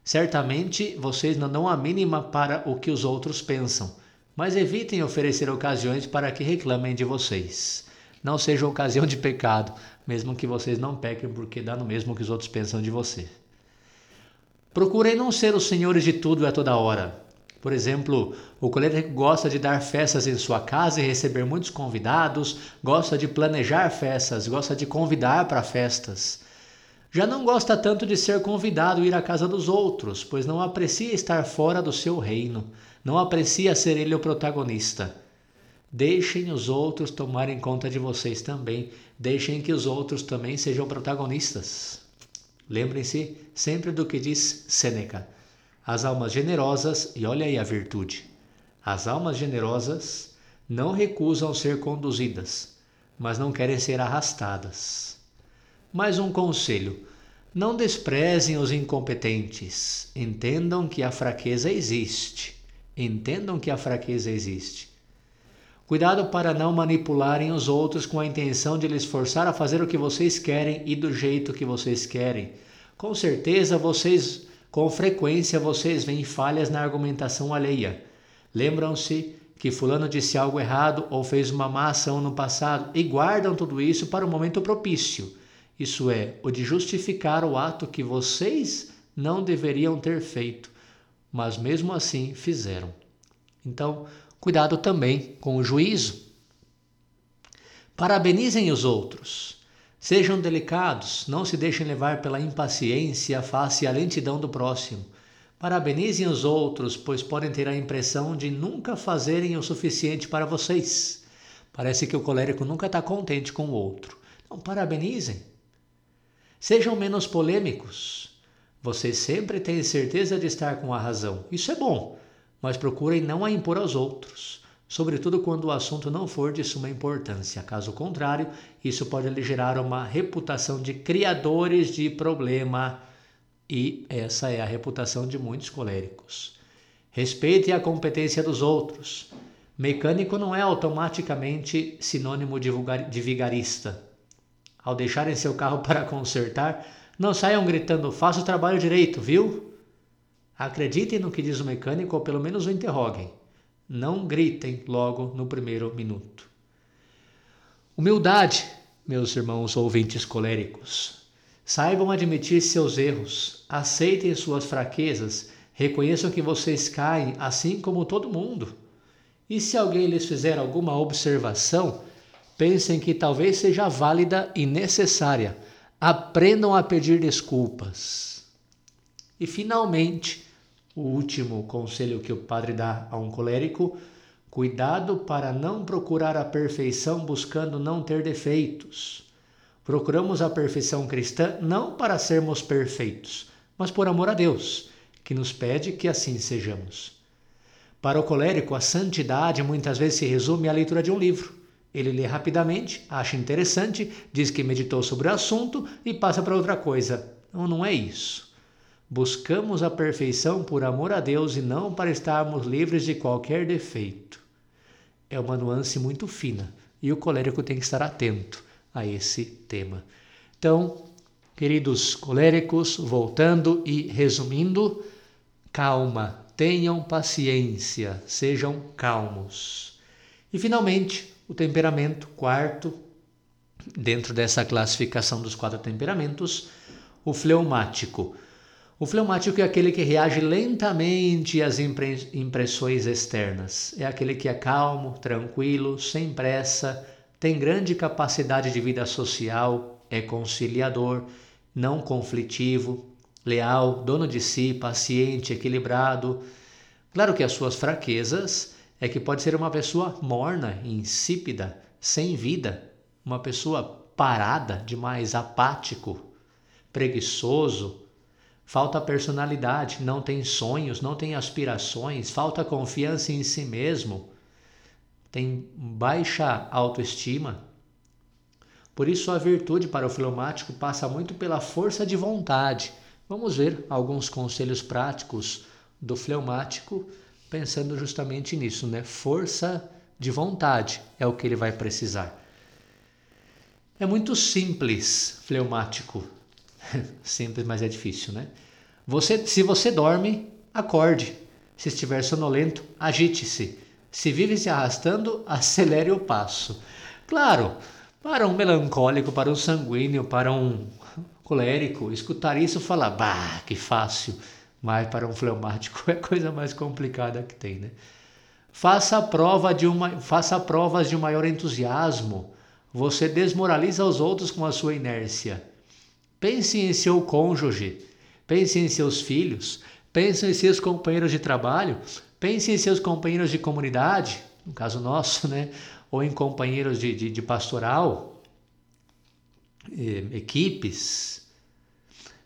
Certamente vocês não dão a mínima para o que os outros pensam, mas evitem oferecer ocasiões para que reclamem de vocês. Não seja ocasião de pecado, mesmo que vocês não pequem, porque dá no mesmo que os outros pensam de você. Procurem não ser os senhores de tudo a toda hora. Por exemplo, o colérico gosta de dar festas em sua casa e receber muitos convidados, gosta de planejar festas, gosta de convidar para festas. Já não gosta tanto de ser convidado a ir à casa dos outros, pois não aprecia estar fora do seu reino, não aprecia ser ele o protagonista. Deixem os outros tomarem conta de vocês também, deixem que os outros também sejam protagonistas. Lembrem-se sempre do que diz Sêneca: as almas generosas, e olha aí a virtude, as almas generosas não recusam ser conduzidas, mas não querem ser arrastadas. Mais um conselho: não desprezem os incompetentes. Entendam que a fraqueza existe. Entendam que a fraqueza existe. Cuidado para não manipularem os outros com a intenção de lhes forçar a fazer o que vocês querem e do jeito que vocês querem. Com certeza vocês, com frequência, vocês veem falhas na argumentação alheia. Lembram-se que fulano disse algo errado ou fez uma má ação no passado e guardam tudo isso para o momento propício. Isso é, o de justificar o ato que vocês não deveriam ter feito, mas mesmo assim fizeram. Então, Cuidado também com o juízo. Parabenizem os outros. Sejam delicados, não se deixem levar pela impaciência, face à lentidão do próximo. Parabenizem os outros, pois podem ter a impressão de nunca fazerem o suficiente para vocês. Parece que o colérico nunca está contente com o outro. Então, parabenizem. Sejam menos polêmicos. Vocês sempre têm certeza de estar com a razão. Isso é bom mas procurem não a impor aos outros, sobretudo quando o assunto não for de suma importância. Caso contrário, isso pode lhe gerar uma reputação de criadores de problema, e essa é a reputação de muitos coléricos. Respeite a competência dos outros. Mecânico não é automaticamente sinônimo de, de vigarista. Ao deixarem seu carro para consertar, não saiam gritando: faça o trabalho direito, viu? Acreditem no que diz o mecânico ou pelo menos o interroguem. Não gritem logo no primeiro minuto. Humildade, meus irmãos ouvintes coléricos. Saibam admitir seus erros, aceitem suas fraquezas, reconheçam que vocês caem assim como todo mundo. E se alguém lhes fizer alguma observação, pensem que talvez seja válida e necessária. Aprendam a pedir desculpas. E finalmente, o último conselho que o padre dá a um colérico: cuidado para não procurar a perfeição buscando não ter defeitos. Procuramos a perfeição cristã não para sermos perfeitos, mas por amor a Deus, que nos pede que assim sejamos. Para o colérico, a santidade muitas vezes se resume à leitura de um livro. Ele lê rapidamente, acha interessante, diz que meditou sobre o assunto e passa para outra coisa. Não, não é isso. Buscamos a perfeição por amor a Deus e não para estarmos livres de qualquer defeito. É uma nuance muito fina e o colérico tem que estar atento a esse tema. Então, queridos coléricos, voltando e resumindo, calma, tenham paciência, sejam calmos. E finalmente, o temperamento, quarto, dentro dessa classificação dos quatro temperamentos, o fleumático O fleumático é aquele que reage lentamente às impressões externas. É aquele que é calmo, tranquilo, sem pressa, tem grande capacidade de vida social, é conciliador, não conflitivo, leal, dono de si, paciente, equilibrado. Claro que as suas fraquezas é que pode ser uma pessoa morna, insípida, sem vida, uma pessoa parada, demais apático, preguiçoso, falta personalidade, não tem sonhos, não tem aspirações, falta confiança em si mesmo, tem baixa autoestima. Por isso, a virtude para o filomático passa muito pela força de vontade. Vamos ver alguns conselhos práticos do fleumático, pensando justamente nisso, né? Força de vontade é o que ele vai precisar. É muito simples, fleumático. Simples, mas é difícil, né? Você, se você dorme, acorde. Se estiver sonolento, agite-se. Se vive se arrastando, acelere o passo. Claro, para um melancólico, para um sanguíneo, para um colérico, escutar isso e falar, bah, que fácil. Mas para um fleumático é a coisa mais complicada que tem, né? Faça, prova de uma, faça provas de maior entusiasmo. Você desmoraliza os outros com a sua inércia. Pense em seu cônjuge, pense em seus filhos, pense em seus companheiros de trabalho, pense em seus companheiros de comunidade, no caso nosso, né? ou em companheiros de, de, de pastoral, equipes.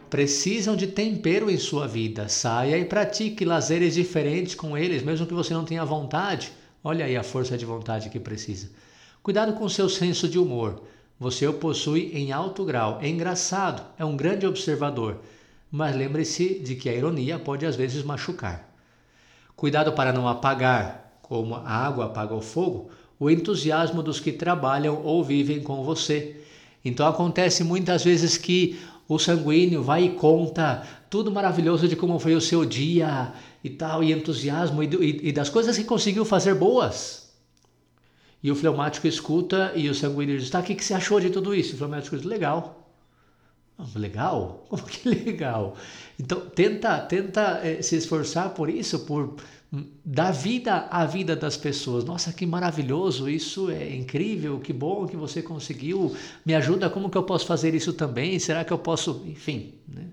Precisam de tempero em sua vida. Saia e pratique lazeres diferentes com eles, mesmo que você não tenha vontade. Olha aí a força de vontade que precisa. Cuidado com seu senso de humor. Você o possui em alto grau. É engraçado, é um grande observador. Mas lembre-se de que a ironia pode às vezes machucar. Cuidado para não apagar, como a água apaga o fogo, o entusiasmo dos que trabalham ou vivem com você. Então acontece muitas vezes que o sanguíneo vai e conta tudo maravilhoso de como foi o seu dia e tal, e entusiasmo e, e, e das coisas que conseguiu fazer boas. E o fleumático escuta e o sanguíneo diz: Tá, o que, que você achou de tudo isso? O fleumático diz: Legal. Ah, legal? Como que legal? Então, tenta, tenta é, se esforçar por isso, por dar vida à vida das pessoas. Nossa, que maravilhoso, isso é incrível, que bom que você conseguiu. Me ajuda, como que eu posso fazer isso também? Será que eu posso? Enfim. Né?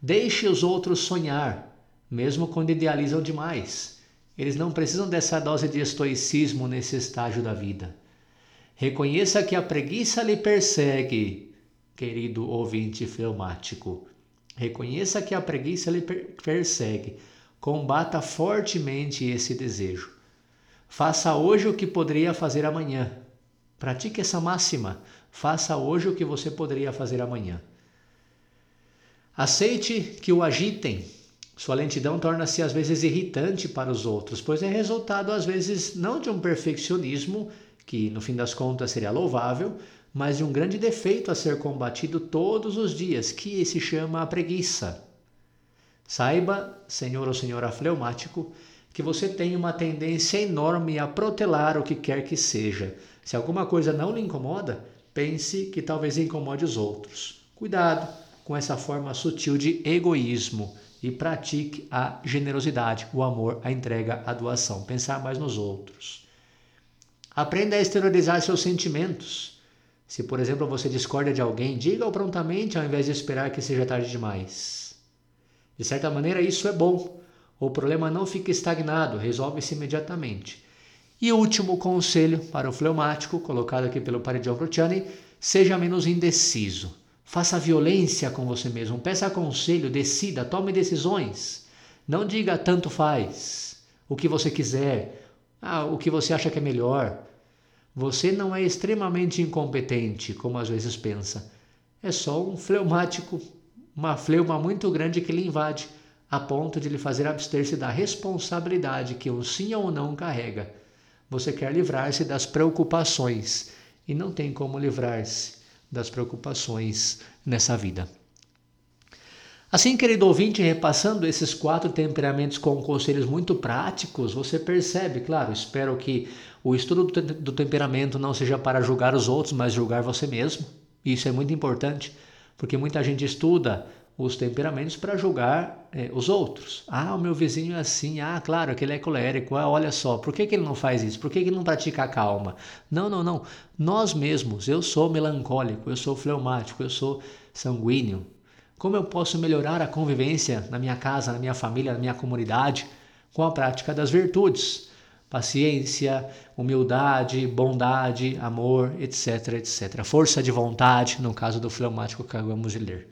Deixe os outros sonhar, mesmo quando idealizam demais. Eles não precisam dessa dose de estoicismo nesse estágio da vida. Reconheça que a preguiça lhe persegue, querido ouvinte fleumático. Reconheça que a preguiça lhe persegue. Combata fortemente esse desejo. Faça hoje o que poderia fazer amanhã. Pratique essa máxima. Faça hoje o que você poderia fazer amanhã. Aceite que o agitem, sua lentidão torna-se às vezes irritante para os outros, pois é resultado às vezes não de um perfeccionismo, que no fim das contas seria louvável, mas de um grande defeito a ser combatido todos os dias, que se chama a preguiça. Saiba, senhor ou senhora fleumático, que você tem uma tendência enorme a protelar o que quer que seja. Se alguma coisa não lhe incomoda, pense que talvez incomode os outros. Cuidado com essa forma sutil de egoísmo e pratique a generosidade, o amor, a entrega, a doação, pensar mais nos outros. Aprenda a exteriorizar seus sentimentos. Se, por exemplo, você discorda de alguém, diga-o prontamente ao invés de esperar que seja tarde demais. De certa maneira, isso é bom. O problema não fica estagnado, resolve-se imediatamente. E último conselho para o fleumático, colocado aqui pelo Paridion Cruciani, seja menos indeciso. Faça violência com você mesmo, peça conselho, decida, tome decisões. Não diga tanto faz, o que você quiser, ah, o que você acha que é melhor. Você não é extremamente incompetente, como às vezes pensa. É só um fleumático, uma fleuma muito grande que lhe invade, a ponto de lhe fazer abster-se da responsabilidade que um sim ou não carrega. Você quer livrar-se das preocupações e não tem como livrar-se das preocupações nessa vida. Assim, querido ouvinte, repassando esses quatro temperamentos com conselhos muito práticos, você percebe, claro, espero que o estudo do temperamento não seja para julgar os outros, mas julgar você mesmo. Isso é muito importante, porque muita gente estuda os temperamentos para julgar é, os outros. Ah, o meu vizinho é assim. Ah, claro, aquele é colérico. Ah, olha só, por que, que ele não faz isso? Por que, que ele não pratica a calma? Não, não, não. Nós mesmos, eu sou melancólico, eu sou fleumático, eu sou sanguíneo. Como eu posso melhorar a convivência na minha casa, na minha família, na minha comunidade com a prática das virtudes? Paciência, humildade, bondade, amor, etc, etc. Força de vontade, no caso do fleumático que acabamos de ler.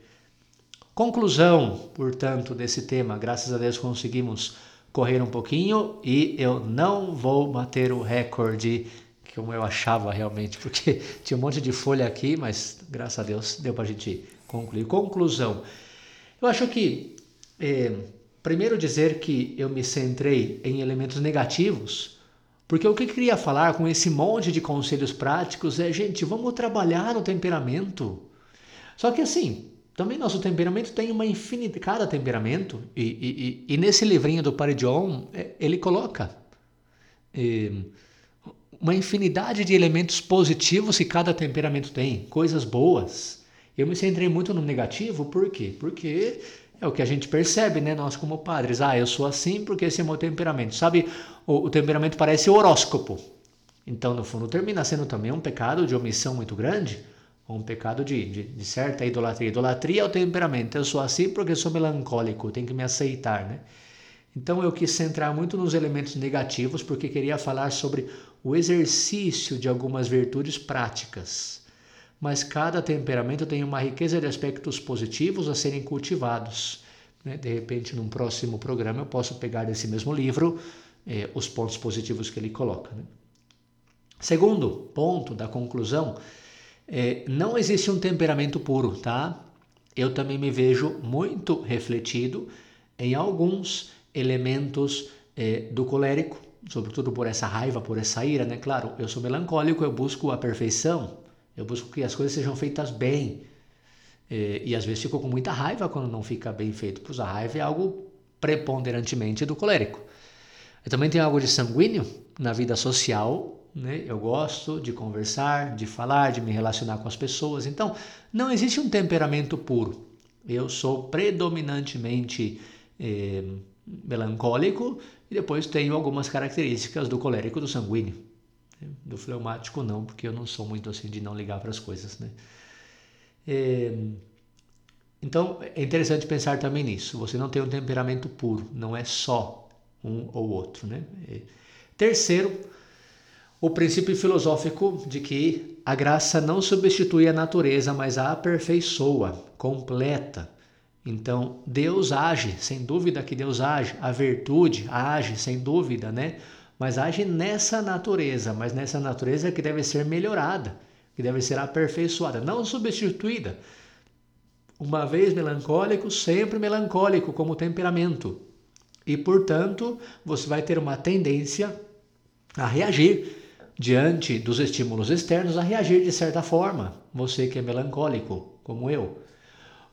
Conclusão, portanto, desse tema, graças a Deus conseguimos correr um pouquinho e eu não vou bater o recorde como eu achava realmente, porque tinha um monte de folha aqui, mas graças a Deus deu para a gente concluir. Conclusão, eu acho que é, primeiro dizer que eu me centrei em elementos negativos, porque o que eu queria falar com esse monte de conselhos práticos é, gente, vamos trabalhar no temperamento. Só que assim, também nosso temperamento tem uma infinidade, cada temperamento, e, e, e, nesse livrinho do Paridion, é, ele coloca é, uma infinidade de elementos positivos que cada temperamento tem, coisas boas. Eu me centrei muito no negativo, por quê? Porque é o que a gente percebe, né? Nós como padres, ah, eu sou assim porque esse é meu temperamento. Sabe, o, o temperamento parece horóscopo. Então, no fundo, termina sendo também um pecado de omissão muito grande, um pecado de, de, de, certa idolatria. Idolatria é o temperamento. Eu sou assim porque sou melancólico, tenho que me aceitar, né? Então eu quis centrar muito nos elementos negativos porque queria falar sobre o exercício de algumas virtudes práticas. Mas cada temperamento tem uma riqueza de aspectos positivos a serem cultivados. Né? De repente, num próximo programa, eu posso pegar desse mesmo livro eh, os pontos positivos que ele coloca. Né? Segundo ponto da conclusão é, não existe um temperamento puro, tá? Eu também me vejo muito refletido em alguns elementos é, do colérico, sobretudo por essa raiva, por essa ira, né? Claro, eu sou melancólico, eu busco a perfeição, eu busco que as coisas sejam feitas bem. É, e às vezes fico com muita raiva quando não fica bem feito, pois a raiva é algo preponderantemente do colérico. Eu também tenho algo de sanguíneo na vida social, né? Eu gosto de conversar, de falar, de me relacionar com as pessoas. Então, não existe um temperamento puro. Eu sou predominantemente eh, melancólico e depois tenho algumas características do colérico do sanguíneo. Do fleumático não, porque eu não sou muito assim de não ligar para as coisas, né? É, então é interessante pensar também nisso. Você não tem um temperamento puro, não é só um ou outro, né? É, terceiro, o princípio filosófico de que a graça não substitui a natureza, mas a aperfeiçoa, completa. Então, Deus age, sem dúvida que Deus age, a virtude age, sem dúvida, né? Mas age nessa natureza, mas nessa natureza que deve ser melhorada, que deve ser aperfeiçoada, não substituída. Uma vez melancólico, sempre melancólico como temperamento. E, portanto, você vai ter uma tendência a reagir diante dos estímulos externos, a reagir de certa forma, você que é melancólico, como eu.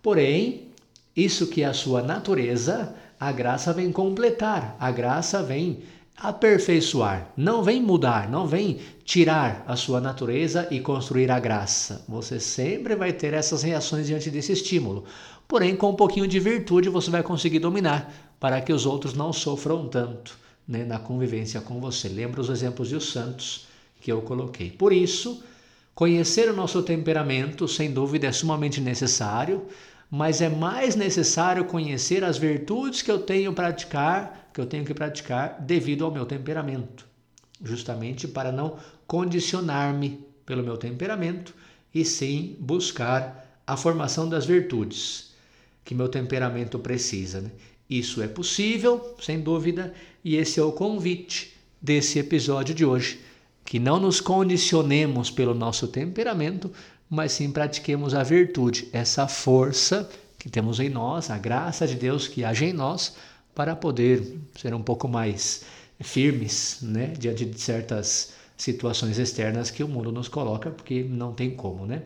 Porém, isso que é a sua natureza, a graça vem completar, a graça vem aperfeiçoar, não vem mudar, não vem tirar a sua natureza e construir a graça. Você sempre vai ter essas reações diante desse estímulo. Porém, com um pouquinho de virtude você vai conseguir dominar para que os outros não sofram tanto né, na convivência com você. Lembra os exemplos de os santos que eu coloquei. Por isso, conhecer o nosso temperamento, sem dúvida, é sumamente necessário, mas é mais necessário conhecer as virtudes que eu tenho praticar, que eu tenho que praticar devido ao meu temperamento, justamente para não condicionar-me pelo meu temperamento e sim buscar a formação das virtudes que meu temperamento precisa. Né? Isso é possível, sem dúvida, e esse é o convite desse episódio de hoje que não nos condicionemos pelo nosso temperamento, mas sim pratiquemos a virtude, essa força que temos em nós, a graça de Deus que age em nós, para poder ser um pouco mais firmes né, diante de certas situações externas que o mundo nos coloca, porque não tem como, né?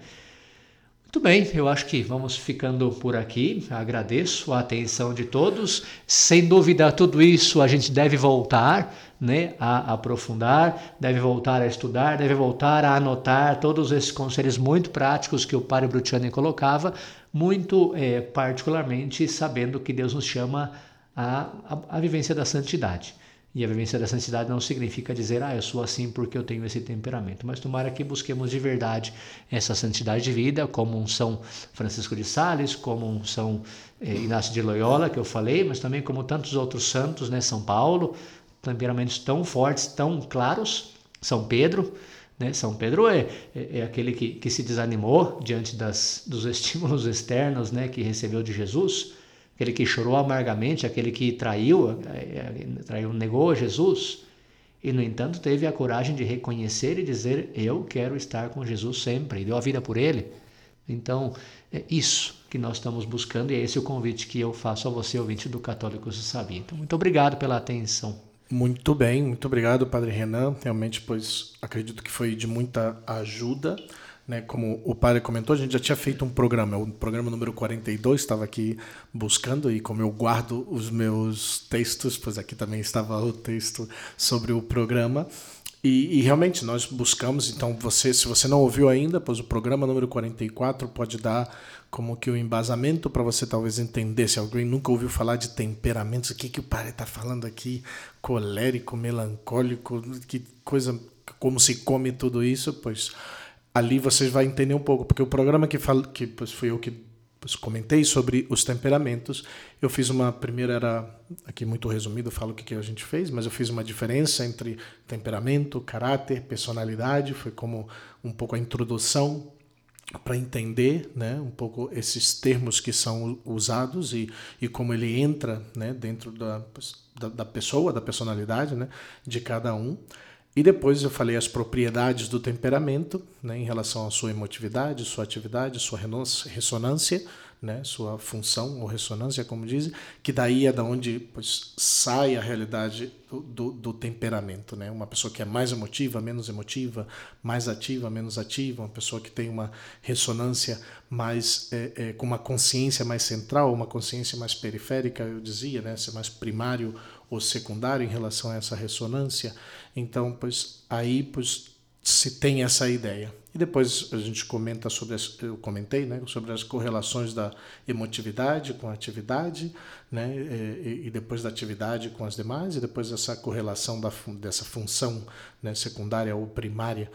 Muito bem, eu acho que vamos ficando por aqui. Agradeço a atenção de todos. Sem dúvida, tudo isso a gente deve voltar né, a aprofundar, deve voltar a estudar, deve voltar a anotar todos esses conselhos muito práticos que o Padre Brutiani colocava, muito é, particularmente sabendo que Deus nos chama à, à, vivência da santidade. E a vivência da santidade não significa dizer, ah, eu sou assim porque eu tenho esse temperamento. Mas tomara que busquemos de verdade essa santidade de vida, como um São Francisco de Sales, como um São eh, Inácio de Loyola, que eu falei, mas também como tantos outros santos, né? São Paulo, temperamentos tão fortes, tão claros. São Pedro, né? São Pedro é, é, é aquele que, que se desanimou diante das, dos estímulos externos né? que recebeu de Jesus aquele que chorou amargamente, aquele que traiu, traiu, negou Jesus, e no entanto teve a coragem de reconhecer e dizer: Eu quero estar com Jesus sempre, e deu a vida por ele. Então, é isso que nós estamos buscando, e é esse o convite que eu faço a você, ouvinte do Católicos do Sabia. Então, muito obrigado pela atenção. Muito bem, muito obrigado, Padre Renan. Realmente, pois acredito que foi de muita ajuda. Né, como o padre comentou, a gente já tinha feito um programa, o programa número 42, estava aqui buscando, e como eu guardo os meus textos, pois aqui também estava o texto sobre o programa. E, e, realmente nós buscamos, então você, se você não ouviu ainda, pois o programa número 44 pode dar como que o um embasamento para você talvez entender, se alguém nunca ouviu falar de temperamentos, o que, que o padre está falando aqui, colérico, melancólico, que coisa, como se come tudo isso, pois ali vocês vão entender um pouco, porque o programa que falo, que pois, fui eu que pois, comentei sobre os temperamentos, eu fiz uma primeira era aqui muito resumido, falo o que, que a gente fez, mas eu fiz uma diferença entre temperamento, caráter, personalidade, foi como um pouco a introdução para entender né, um pouco esses termos que são usados e, e como ele entra né, dentro da, da, da pessoa, da personalidade né, de cada um. E depois eu falei as propriedades do temperamento, né, em relação à sua emotividade, sua atividade, sua ressonância, né, sua função ou ressonância, como dizem, que daí é da onde pois, sai a realidade do, do, do, temperamento. Né? Uma pessoa que é mais emotiva, menos emotiva, mais ativa, menos ativa, uma pessoa que tem uma ressonância mais é, é, com uma consciência mais central, uma consciência mais periférica, eu dizia, né, ser mais primário ou secundário em relação a essa ressonância. Então, pois aí pois se tem essa ideia. E depois a gente comenta sobre as, eu comentei, né, sobre as correlações da emotividade com a atividade, né, e, e depois da atividade com as demais, e depois essa correlação da, dessa função né, secundária ou primária.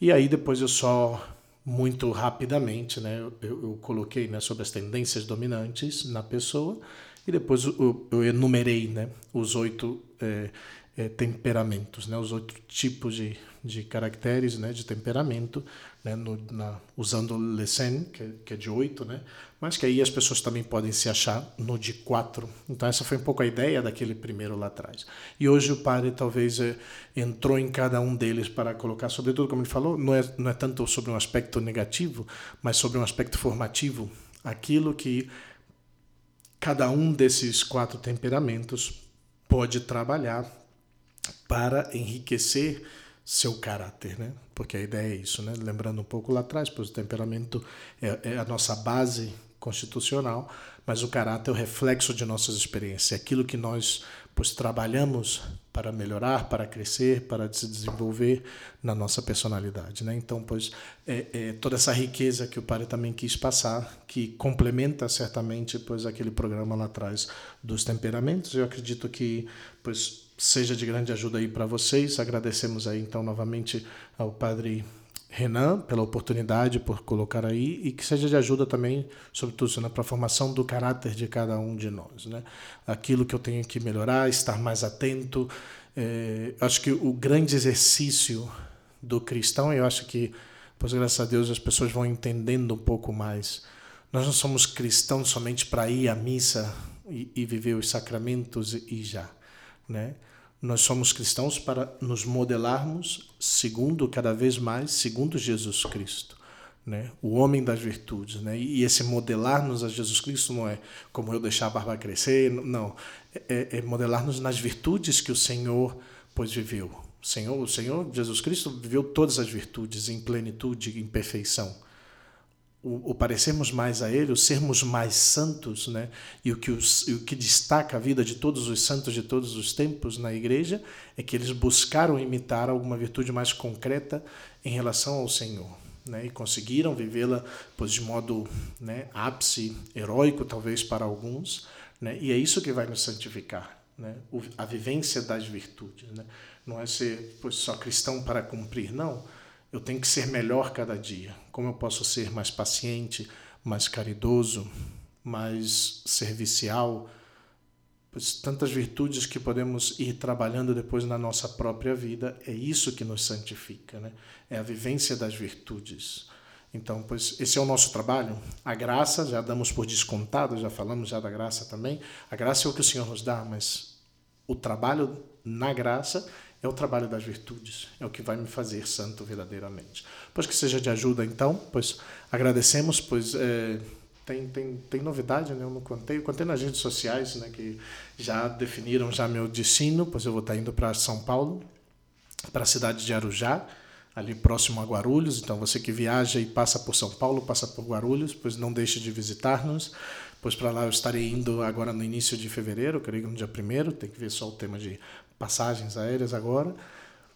E aí depois eu só muito rapidamente, né, eu, eu coloquei né, sobre as tendências dominantes na pessoa e depois eu, enumerei né, os oito é, é, temperamentos, né, os oito tipos de, de caracteres né, de temperamento, né, no, na, usando Lesen, que, que, é de oito, né, mas que aí as pessoas também podem se achar no de quatro. Então essa foi um pouco a ideia daquele primeiro lá atrás. E hoje o padre talvez é, entrou em cada um deles para colocar, sobretudo como ele falou, não é, não é tanto sobre um aspecto negativo, mas sobre um aspecto formativo, aquilo que cada um desses quatro temperamentos pode trabalhar para enriquecer seu caráter, né? Porque a ideia é isso, né? Lembrando um pouco lá atrás, pois o temperamento é, é a nossa base constitucional, mas o caráter é o reflexo de nossas experiências, é aquilo que nós pois trabalhamos para melhorar, para crescer, para se desenvolver na nossa personalidade, né? Então, pois é, é, toda essa riqueza que o Padre também quis passar, que complementa certamente pois aquele programa lá atrás dos temperamentos, eu acredito que pois seja de grande ajuda aí para vocês. Agradecemos aí então novamente ao Padre Renan pela oportunidade, por colocar aí, e que seja de ajuda também, sobretudo né, para a formação do caráter de cada um de nós. Né? Aquilo que eu tenho que melhorar, estar mais atento. É, acho que o grande exercício do cristão, eu acho que, pois graças a Deus, as pessoas vão entendendo um pouco mais. Nós não somos cristãos somente para ir à missa e, e viver os sacramentos e já. Né? Nós somos cristãos para nos modelarmos segundo, cada vez mais, segundo Jesus Cristo. Né? O homem das virtudes. Né? E esse modelar-nos a Jesus Cristo não é como eu deixar a barba crescer, não. É, é modelar-nos nas virtudes que o Senhor pois viveu. O Senhor, o Senhor Jesus Cristo viveu todas as virtudes em plenitude, em perfeição. O, o, parecermos mais a Ele, o sermos mais santos, né? E o que, os, o que destaca a vida de todos os santos de todos os tempos na igreja é que eles buscaram imitar alguma virtude mais concreta em relação ao Senhor. Né, e conseguiram vivê-la pois, de modo né, ápice, heróico talvez para alguns, né, e é isso que vai nos santificar, né, a vivência das virtudes. Né, não é ser pois, só cristão para cumprir, não. Eu tenho que ser melhor cada dia. Como eu posso ser mais paciente, mais caridoso, mais servicial? Pois tantas virtudes que podemos ir trabalhando depois na nossa própria vida, é isso que nos santifica, né? É a vivência das virtudes. Então, pois esse é o nosso trabalho. A graça já damos por descontado, já falamos já da graça também. A graça é o que o Senhor nos dá, mas o trabalho na graça é o trabalho das virtudes, é o que vai me fazer santo verdadeiramente. Pois que seja de ajuda, então, pois agradecemos, pois é, tem, tem, tem novidade, né? Eu não contei, eu contei nas redes sociais, né? Que já definiram já meu destino, pois eu vou estar indo para São Paulo, para a cidade de Arujá, ali próximo a Guarulhos. Então você que viaja e passa por São Paulo, passa por Guarulhos, pois não deixe de visitar-nos. Pois para lá eu estarei indo agora no início de fevereiro, creio que no dia primeiro, tem que ver só o tema de passagens aéreas agora.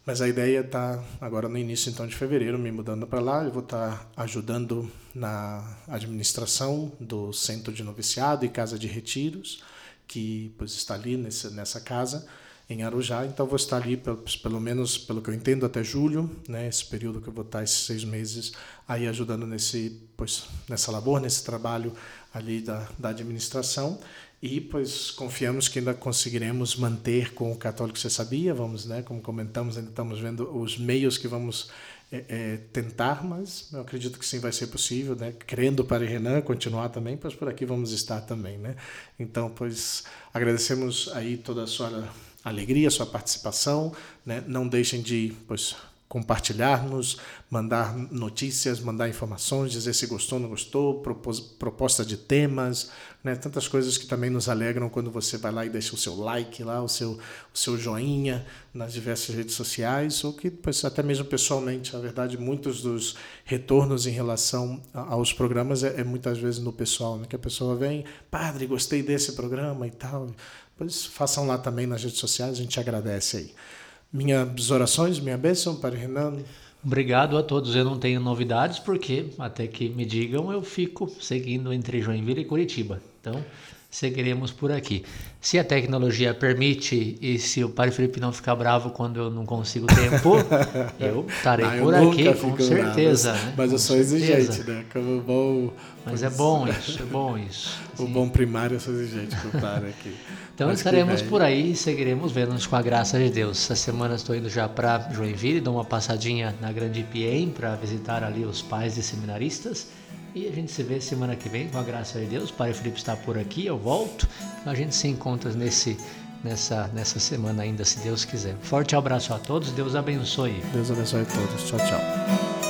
Mas a ideia está agora no início então de fevereiro, me mudando para lá. Eu vou estar tá ajudando na administração do centro de noviciado e casa de retiros, que pois está ali nesse, nessa casa em Arujá. Então vou estar ali pelo, pelo menos pelo que eu entendo até julho, né? Esse período que eu vou estar esses seis meses aí ajudando nesse pois nessa labor, nesse trabalho ali da, da administração e pois confiamos que ainda conseguiremos manter com o católico. Você sabia? Vamos né? Como comentamos ainda estamos vendo os meios que vamos é, é, tentar mas eu acredito que sim vai ser possível né? Crendo para Renan continuar também pois por aqui vamos estar também né? Então pois agradecemos aí toda a sua alegria sua participação né? Não deixem de pois compartilhar-nos, mandar notícias, mandar informações, dizer se gostou, não gostou, propos, proposta de temas, né? tantas coisas que também nos alegram quando você vai lá e deixa o seu like lá, o seu, o seu joinha nas diversas redes sociais, ou que pois, até mesmo pessoalmente. Na verdade, muitos dos retornos em relação aos programas é, é muitas vezes no pessoal, né? que a pessoa vem, padre, gostei desse programa e tal. Pois façam lá também nas redes sociais, a gente agradece aí. Minhas orações, minha bênção para Renan. Obrigado a todos. Eu não tenho novidades porque, até que me digam, eu fico seguindo entre Joinville e Curitiba. Então, seguiremos por aqui. Se a tecnologia permite e se o Padre Felipe não ficar bravo quando eu não consigo tempo, eu estarei ah, eu por aqui, com certeza. Bravo, né? Mas, eu sou certeza. exigente, né? Como bom. Mas é bom isso, é bom isso. o bom primário eu sou exigente com o aqui. Então Mas estaremos por aí e seguiremos vendo-nos com a graça de Deus. Essa semana estou indo já para Joinville, dou uma passadinha na Grande Piem para visitar ali os pais de seminaristas. E a gente se vê semana que vem com a graça de Deus. O Pai Felipe está por aqui, eu volto. A gente se encontra nesse, nessa, nessa semana ainda, se Deus quiser. Forte abraço a todos, Deus abençoe. Deus abençoe a todos. Tchau, tchau.